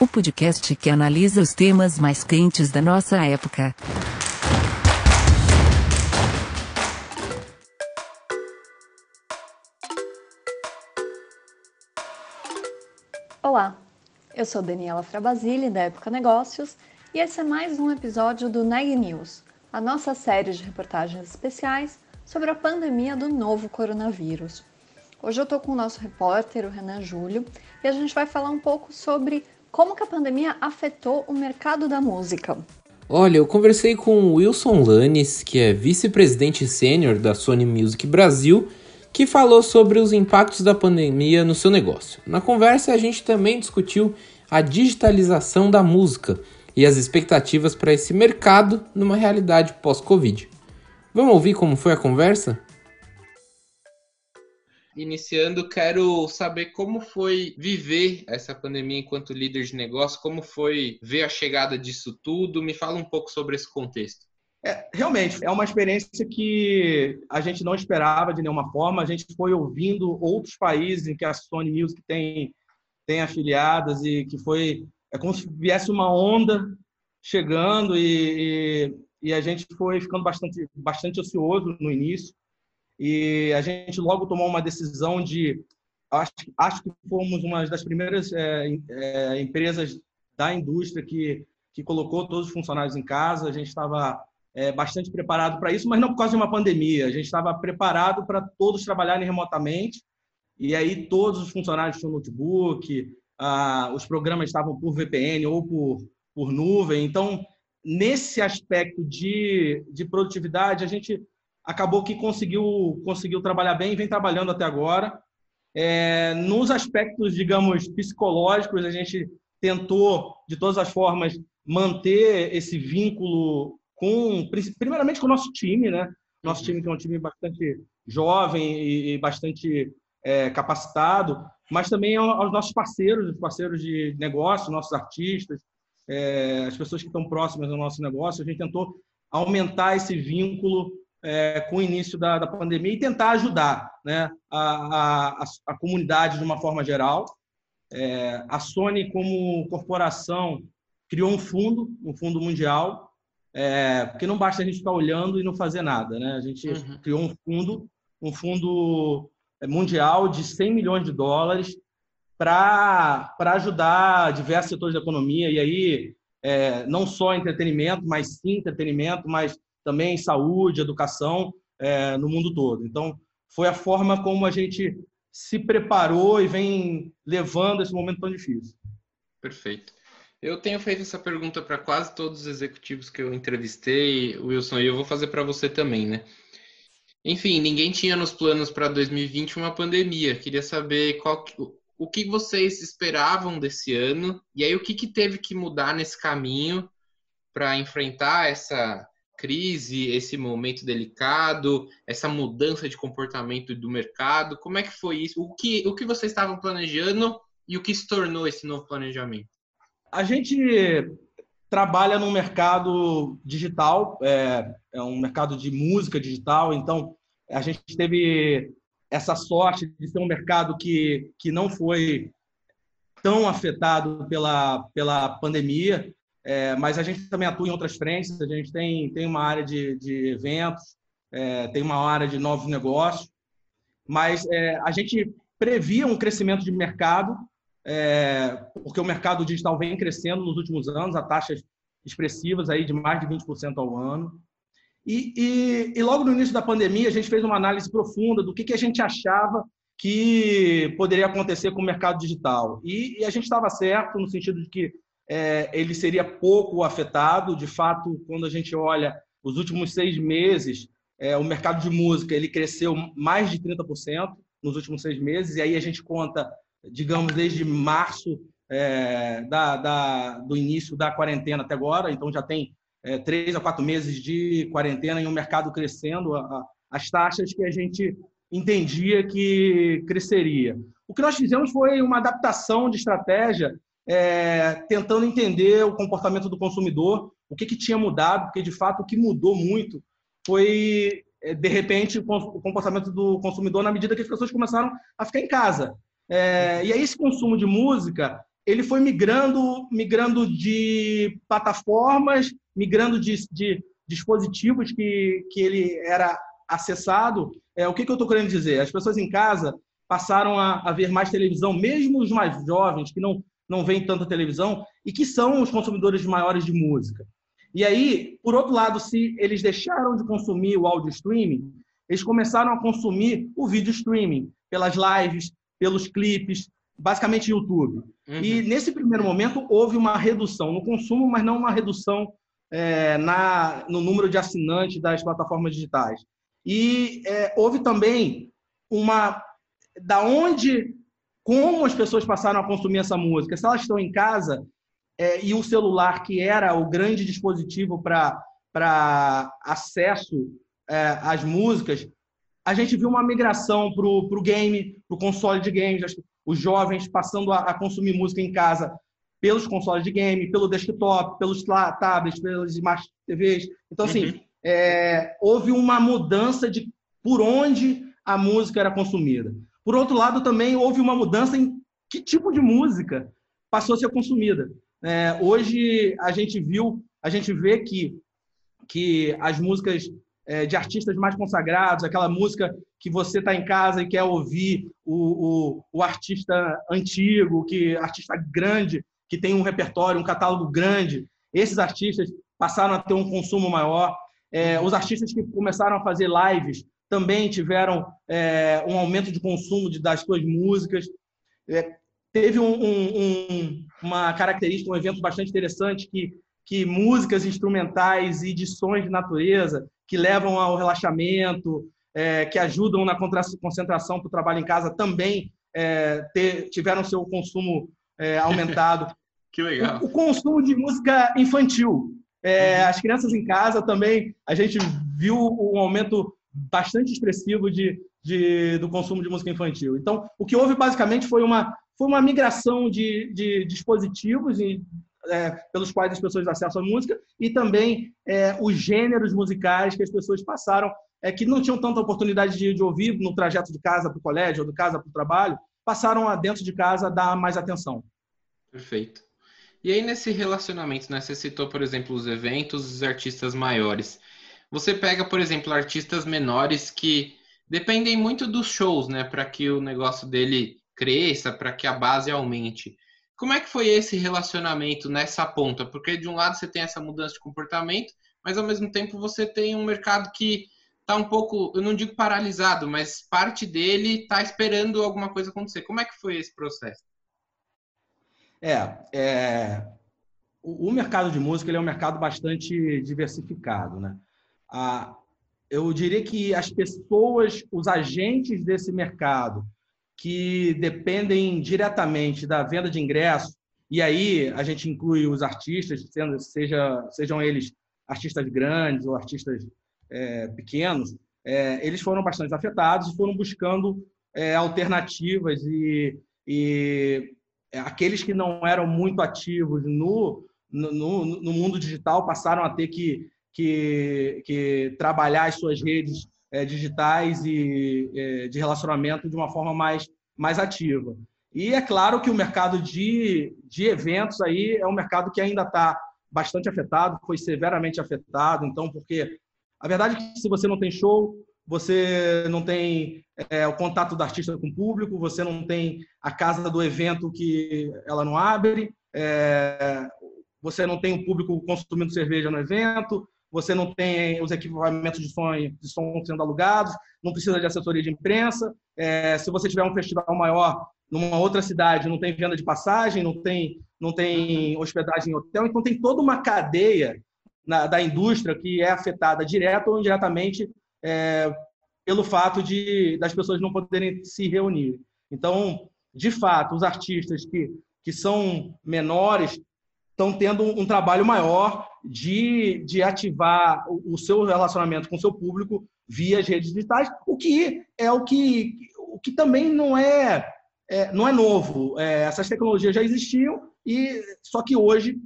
o podcast que analisa os temas mais quentes da nossa época. Olá, eu sou Daniela Frabasile, da Época Negócios, e esse é mais um episódio do Neg News, a nossa série de reportagens especiais sobre a pandemia do novo coronavírus. Hoje eu estou com o nosso repórter, o Renan Júlio, e a gente vai falar um pouco sobre como que a pandemia afetou o mercado da música? Olha, eu conversei com o Wilson Lanes, que é vice-presidente sênior da Sony Music Brasil, que falou sobre os impactos da pandemia no seu negócio. Na conversa, a gente também discutiu a digitalização da música e as expectativas para esse mercado numa realidade pós-Covid. Vamos ouvir como foi a conversa? Iniciando, quero saber como foi viver essa pandemia enquanto líder de negócio, como foi ver a chegada disso tudo. Me fala um pouco sobre esse contexto. É, realmente, é uma experiência que a gente não esperava de nenhuma forma. A gente foi ouvindo outros países em que a Sony Music tem, tem afiliadas e que foi é como se viesse uma onda chegando e, e, e a gente foi ficando bastante, bastante ocioso no início e a gente logo tomou uma decisão de acho, acho que fomos uma das primeiras é, é, empresas da indústria que que colocou todos os funcionários em casa. A gente estava é, bastante preparado para isso, mas não por causa de uma pandemia. A gente estava preparado para todos trabalharem remotamente. E aí todos os funcionários tinham notebook, ah, os programas estavam por VPN ou por, por nuvem. Então, nesse aspecto de, de produtividade, a gente acabou que conseguiu, conseguiu trabalhar bem e vem trabalhando até agora. É, nos aspectos, digamos, psicológicos, a gente tentou, de todas as formas, manter esse vínculo com, primeiramente, com o nosso time, né? Nosso time que é um time bastante jovem e, bastante é, capacitado, mas também aos nossos parceiros, os parceiros de negócio, nossos artistas, é, as pessoas que estão próximas do nosso negócio. A gente tentou aumentar esse vínculo é, com o início da, da, pandemia e tentar ajudar né, a, a, a comunidade de uma forma geral. É, a Sony, como corporação, criou um fundo, um fundo mundial, é, porque não basta a gente ficar olhando e não fazer nada. Né? A gente uhum. criou um fundo, um fundo mundial de 100 milhões de dólares para ajudar diversos setores da economia, e aí é, não só entretenimento, mas sim entretenimento, mas também saúde, educação é, no mundo todo. Então, foi a forma como a gente se preparou e vem levando esse momento tão difícil. Perfeito. Eu tenho feito essa pergunta para quase todos os executivos que eu entrevistei, Wilson, e eu vou fazer para você também, né? Enfim, ninguém tinha nos planos para 2020 uma pandemia. Queria saber qual, o que vocês esperavam desse ano e aí o que, que teve que mudar nesse caminho para enfrentar essa crise, esse momento delicado, essa mudança de comportamento do mercado? Como é que foi isso? O que, o que vocês estavam planejando e o que se tornou esse novo planejamento? A gente trabalha num mercado digital, é, é um mercado de música digital, então a gente teve essa sorte de ser um mercado que, que não foi tão afetado pela, pela pandemia. É, mas a gente também atua em outras frentes. A gente tem, tem uma área de, de eventos, é, tem uma área de novos negócios, mas é, a gente previa um crescimento de mercado, é, porque o mercado digital vem crescendo nos últimos anos, a taxas expressivas aí de mais de 20% ao ano. E, e, e, logo no início da pandemia, a gente fez uma análise profunda do que, que a gente achava que poderia acontecer com o mercado digital. E, e a gente estava certo no sentido de que é, ele seria pouco afetado. De fato, quando a gente olha os últimos seis meses, é, o mercado de música ele cresceu mais de 30% nos últimos seis meses, e aí a gente conta, digamos, desde março é, da, da, do início da quarentena até agora, então já tem é, três a quatro meses de quarentena e um mercado crescendo, a, a, as taxas que a gente entendia que cresceria. O que nós fizemos foi uma adaptação de estratégia, é, tentando entender o comportamento do consumidor, o que, que tinha mudado, porque de fato o que mudou muito foi, é, de repente, o comportamento do consumidor na medida que as pessoas começaram a ficar em casa. É, e aí esse consumo de música ele foi migrando, migrando de plataformas, migrando de, de dispositivos que, que ele era acessado. É, o que, que eu estou querendo dizer? As pessoas em casa passaram a, a, ver mais televisão, mesmo os mais jovens, que não, não veem tanta televisão, e que são os consumidores maiores de música. E aí, por outro lado, se eles deixaram de consumir o áudio streaming, eles começaram a consumir o vídeo streaming, pelas lives, pelos clipes, basicamente YouTube. Uhum. E nesse primeiro momento houve uma redução no consumo, mas não uma redução é, na, no número de assinantes das plataformas digitais. E é, houve também uma da onde, como as pessoas passaram a consumir essa música. Se elas estão em casa é, e o celular, que era o grande dispositivo para acesso é, às músicas, a gente viu uma migração para o game, para o console de games, os jovens passando a, a, consumir música em casa pelos consoles de game, pelo desktop, pelos tablets, pelas smart TVs. Então, assim, uhum. é, houve uma mudança de por onde a música era consumida. Por outro lado, também houve uma mudança em que tipo de música passou a ser consumida. É, hoje a gente viu, a gente vê que, que as músicas é, de artistas mais consagrados, aquela música que você está em casa e quer ouvir o, o, o, artista antigo, que artista grande, que tem um repertório, um catálogo grande. Esses artistas passaram a ter um consumo maior. É, os artistas que começaram a fazer lives também tiveram é, um aumento de consumo de, das suas músicas. É, teve um, um, uma característica, um evento bastante interessante que que músicas instrumentais e de sons de natureza que levam ao relaxamento, é, que ajudam na concentração para o trabalho em casa também é, ter, tiveram seu consumo é, aumentado. que legal. O, o, consumo de música infantil. É, uhum. As crianças em casa também, a gente viu um aumento bastante expressivo de, de, do consumo de música infantil. Então, o que houve basicamente foi uma, foi uma migração de, de dispositivos e é, pelos quais as pessoas acessam a música e também é, os gêneros musicais que as pessoas passaram, é, que não tinham tanta oportunidade de, de ouvir no trajeto de casa para o colégio ou de casa para o trabalho, passaram a dentro de casa a dar mais atenção. Perfeito. E aí nesse relacionamento, né, você citou, por exemplo, os eventos, os artistas maiores. Você pega, por exemplo, artistas menores que dependem muito dos shows, né, para que o negócio dele cresça, para que a base aumente. Como é que foi esse relacionamento nessa ponta? Porque de um lado você tem essa mudança de comportamento, mas ao mesmo tempo você tem um mercado que está um pouco, eu não digo paralisado, mas parte dele está esperando alguma coisa acontecer. Como é que foi esse processo? É, é o, mercado de música ele é um mercado bastante diversificado, né? Ah, eu diria que as pessoas, os agentes desse mercado, que dependem diretamente da venda de ingressos, e aí a gente inclui os artistas, seja, sejam eles artistas grandes ou artistas é, pequenos, é, eles foram bastante afetados e foram buscando é, alternativas e, e aqueles que não eram muito ativos no, no, no mundo digital passaram a ter que, que, que trabalhar as suas redes é, digitais e é, de relacionamento de uma forma mais, mais ativa. E é claro que o mercado de, de eventos aí é um mercado que ainda está bastante afetado, foi severamente afetado, então, porque a verdade é que se você não tem show, você não tem é, o contato do artista com o público, você não tem a casa do evento que ela não abre, é, você não tem o público consumindo cerveja no evento, você não tem os equipamentos de som, de som sendo alugados, não precisa de assessoria de imprensa. É, se você tiver um festival maior numa outra cidade, não tem venda de passagem, não tem, não tem hospedagem em hotel, então tem toda uma cadeia na, da indústria que é afetada direta ou indiretamente é, pelo fato de das pessoas não poderem se reunir. Então, de fato, os artistas que que são menores estão tendo um trabalho maior de, de ativar o, seu relacionamento com o seu público via as redes digitais, o que é o que, o que também não é, é não é novo. É, essas tecnologias já existiam e só que hoje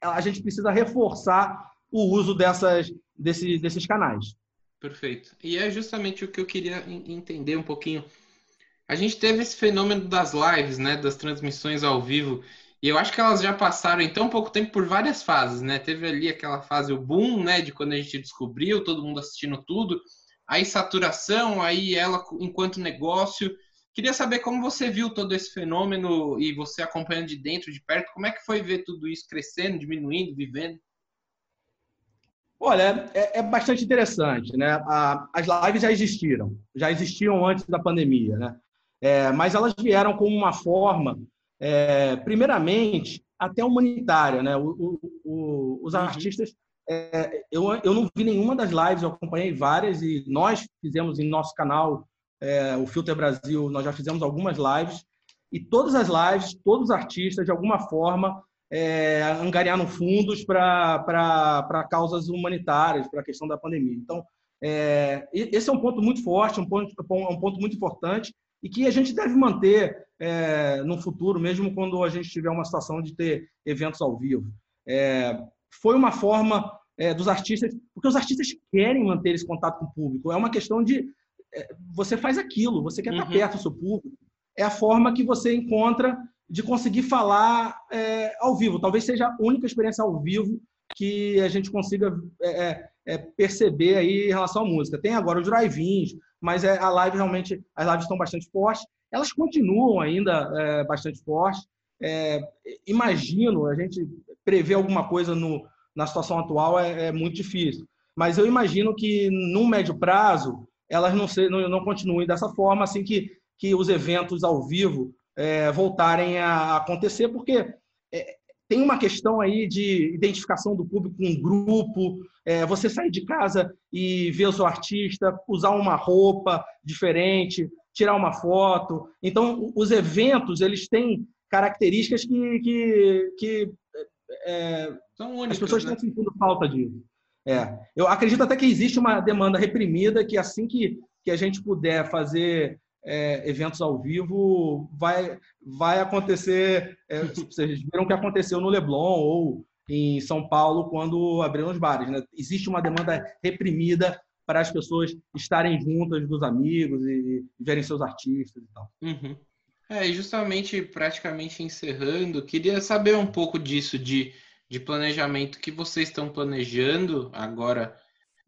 a gente precisa reforçar o uso dessas, desse, desses canais. Perfeito. E é justamente o que eu queria entender um pouquinho. A gente teve esse fenômeno das lives, né, das transmissões ao vivo, e eu acho que elas já passaram em tão pouco tempo por várias fases, né? Teve ali aquela fase, o boom, né, de quando a gente descobriu, todo mundo assistindo tudo, aí saturação, aí ela enquanto negócio. Queria saber como você viu todo esse fenômeno e você acompanhando de dentro, de perto, como é que foi ver tudo isso crescendo, diminuindo, vivendo? Olha, é, é bastante interessante, né? A, as lives já existiram, já existiam antes da pandemia, né? É, mas elas vieram como uma forma, é, primeiramente, até humanitária, né? O, o, o, os uhum. artistas, é, eu, eu não vi nenhuma das lives, eu acompanhei várias e nós fizemos em nosso canal, é, o Filter Brasil, nós já fizemos algumas lives e todas as lives, todos os artistas, de alguma forma, é, angariaram fundos para causas humanitárias, para a questão da pandemia. Então, é, esse é um ponto muito forte, um ponto, um ponto muito importante e que a gente deve manter é, no futuro, mesmo quando a gente tiver uma situação de ter eventos ao vivo. É, foi uma forma é, dos artistas, porque os artistas querem manter esse contato com o público. É uma questão de é, você faz aquilo, você quer uhum. estar perto do seu público. É a forma que você encontra de conseguir falar é, ao vivo. Talvez seja a única experiência ao vivo que a gente consiga é, perceber aí em relação à música. Tem agora os drive-ins, mas é, a live realmente, as lives estão bastante fortes. Elas continuam ainda é, bastante fortes. imagino, a gente prever alguma coisa no, na situação atual é, muito difícil. Mas eu imagino que, no médio prazo, elas não, se, não, não continuem dessa forma, assim que, que os eventos ao vivo é, voltarem a acontecer, porque é, tem uma questão aí de identificação do público com um grupo, é, você sair de casa e ver o seu artista, usar uma roupa diferente, tirar uma foto. Então, os eventos, eles têm características que, que, que é, únicas, as pessoas né? estão sentindo falta disso. É. Eu acredito até que existe uma demanda reprimida que assim que, que a gente puder fazer é, eventos ao vivo, vai, vai acontecer. É, vocês viram o que aconteceu no Leblon ou em São Paulo quando abriram os bares. Né? Existe uma demanda reprimida para as pessoas estarem juntas dos amigos e, verem seus artistas e tal. Uhum. É, justamente, praticamente encerrando, queria saber um pouco disso, de, de planejamento que vocês estão planejando agora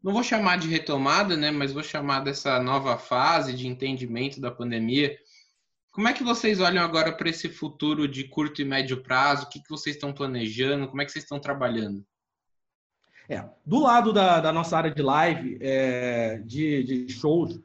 não vou chamar de retomada, né, mas vou chamar dessa nova fase de entendimento da pandemia. Como é que vocês olham agora para esse futuro de curto e médio prazo? O que, que vocês estão planejando? Como é que vocês estão trabalhando? É, do lado da, da nossa área de live, é, de, de, shows,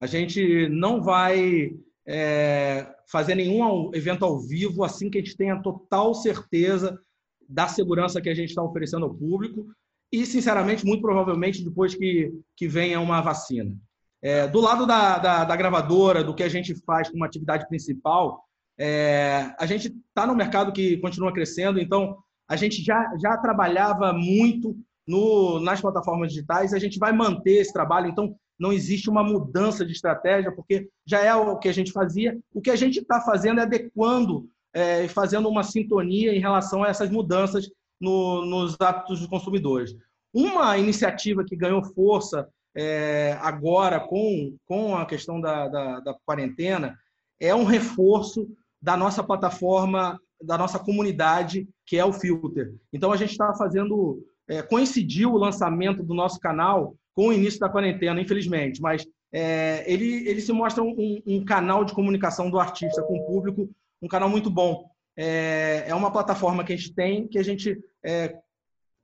a gente não vai é, fazer nenhum evento ao vivo assim que a gente tenha total certeza da segurança que a gente está oferecendo ao público e, sinceramente, muito provavelmente depois que, que venha uma vacina. É, do lado da, da, da, gravadora, do que a gente faz como atividade principal, é, a gente está no mercado que continua crescendo, então a gente já, já trabalhava muito no, nas plataformas digitais, a gente vai manter esse trabalho, então não existe uma mudança de estratégia, porque já é o que a gente fazia. O que a gente está fazendo é adequando e é, fazendo uma sintonia em relação a essas mudanças no, nos hábitos dos consumidores. Uma iniciativa que ganhou força é, agora com, com a questão da, da, da quarentena é um reforço da nossa plataforma, da nossa comunidade, que é o Filter. Então, a gente está fazendo. É, coincidiu o lançamento do nosso canal com o início da quarentena, infelizmente, mas é, ele, ele se mostra um, um, canal de comunicação do artista com o público, um canal muito bom é, é uma plataforma que a gente tem, que a gente é,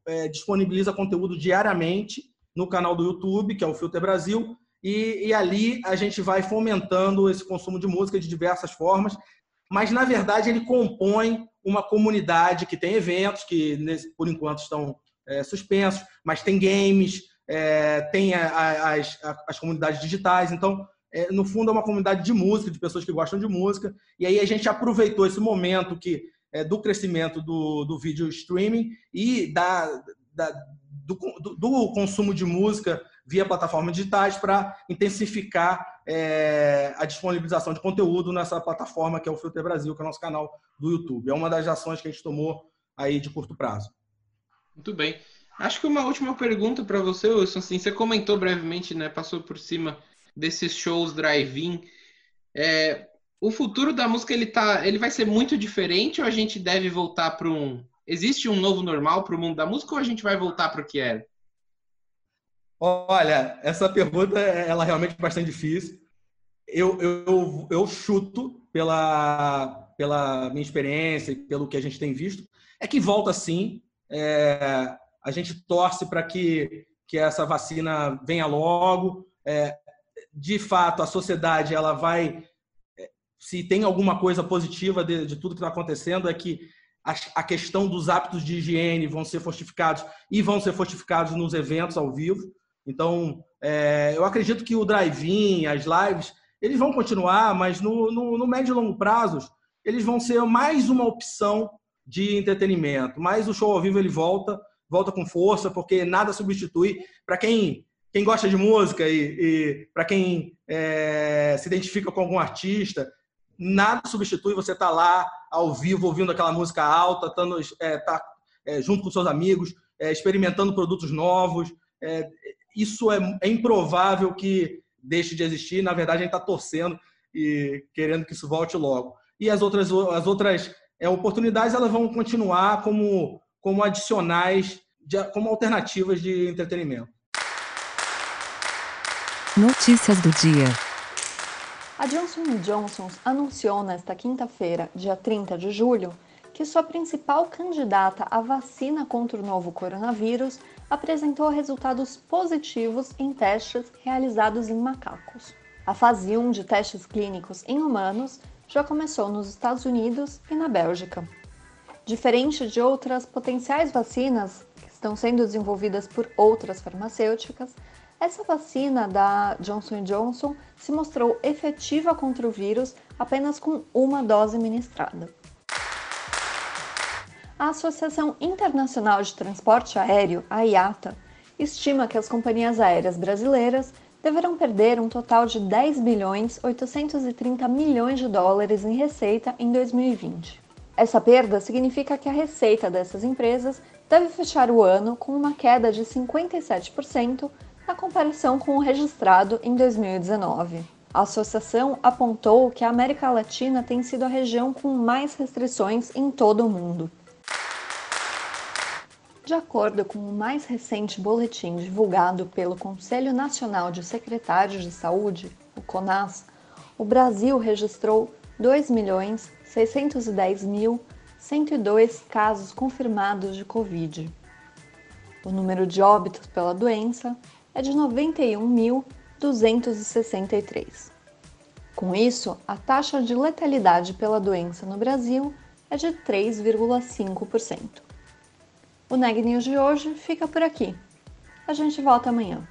é, disponibiliza conteúdo diariamente no canal do YouTube, que é o Filter Brasil, e, e, ali a gente vai fomentando esse consumo de música de diversas formas, mas na verdade ele compõe uma comunidade que tem eventos que por enquanto estão é, suspensos, mas tem games, é, tem a, a, as, a, as comunidades digitais, então é, no fundo, é uma comunidade de música, de pessoas que gostam de música. E aí a gente aproveitou esse momento que é, do crescimento do, do vídeo streaming e da, da do, do, do, consumo de música via plataformas digitais para intensificar é, a disponibilização de conteúdo nessa plataforma que é o Filter Brasil, que é o nosso canal do YouTube. É uma das ações que a gente tomou aí de curto prazo. Muito bem. Acho que uma última pergunta para você, Wilson. Assim, você comentou brevemente, né, passou por cima desses shows drive-in. É, o futuro da música ele tá, ele vai ser muito diferente ou a gente deve voltar para um existe um novo normal para o mundo da música ou a gente vai voltar para o que era? Olha, essa pergunta ela é realmente bastante difícil. Eu, eu, eu chuto pela, pela minha experiência e pelo que a gente tem visto, é que volta sim. É, a gente torce para que, que essa vacina venha logo. É, de fato, a sociedade ela vai. É, se tem alguma coisa positiva de, de tudo que está acontecendo, é que a, a, questão dos hábitos de higiene vão ser fortificados e vão ser fortificados nos eventos ao vivo. Então, é, eu acredito que o drive-in, as lives, eles vão continuar, mas no, no, no médio e longo prazos, eles vão ser mais uma opção de entretenimento. Mas o show ao vivo ele volta, volta com força, porque nada substitui. Para quem, quem gosta de música e, e para quem é, se identifica com algum artista, nada substitui você estar tá lá ao vivo ouvindo aquela música alta, estando, é, tá, é, junto com seus amigos, é, experimentando produtos novos. É, isso é, é, improvável que deixe de existir. Na verdade, a gente está torcendo e querendo que isso volte logo. E as outras, as outras oportunidades elas vão continuar como, como adicionais, de, como alternativas de entretenimento. Notícias do dia. A Johnson Johnson anunciou nesta quinta-feira, dia 30 de julho, que sua principal candidata à vacina contra o novo coronavírus apresentou resultados positivos em testes realizados em macacos. A fase 1 de testes clínicos em humanos já começou nos Estados Unidos e na Bélgica. Diferente de outras potenciais vacinas que estão sendo desenvolvidas por outras farmacêuticas, essa vacina da Johnson Johnson se mostrou efetiva contra o vírus apenas com uma dose ministrada a Associação Internacional de Transporte Aéreo, a IATA, estima que as companhias aéreas brasileiras deverão perder um total de 10 bilhões 830 milhões de dólares em receita em 2020. Essa perda significa que a receita dessas empresas deve fechar o ano com uma queda de 57% na comparação com o registrado em 2019. A associação apontou que a América Latina tem sido a região com mais restrições em todo o mundo. De acordo com o mais recente boletim divulgado pelo Conselho Nacional de Secretários de Saúde, o CONAS, o Brasil registrou 2.610.102 casos confirmados de Covid. O número de óbitos pela doença é de 91.263. Com isso, a taxa de letalidade pela doença no Brasil é de 3,5%. O Neg News de hoje fica por aqui. A gente volta amanhã.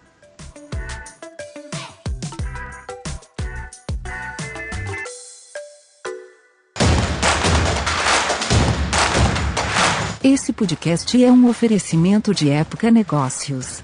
Esse podcast é um oferecimento de Época Negócios.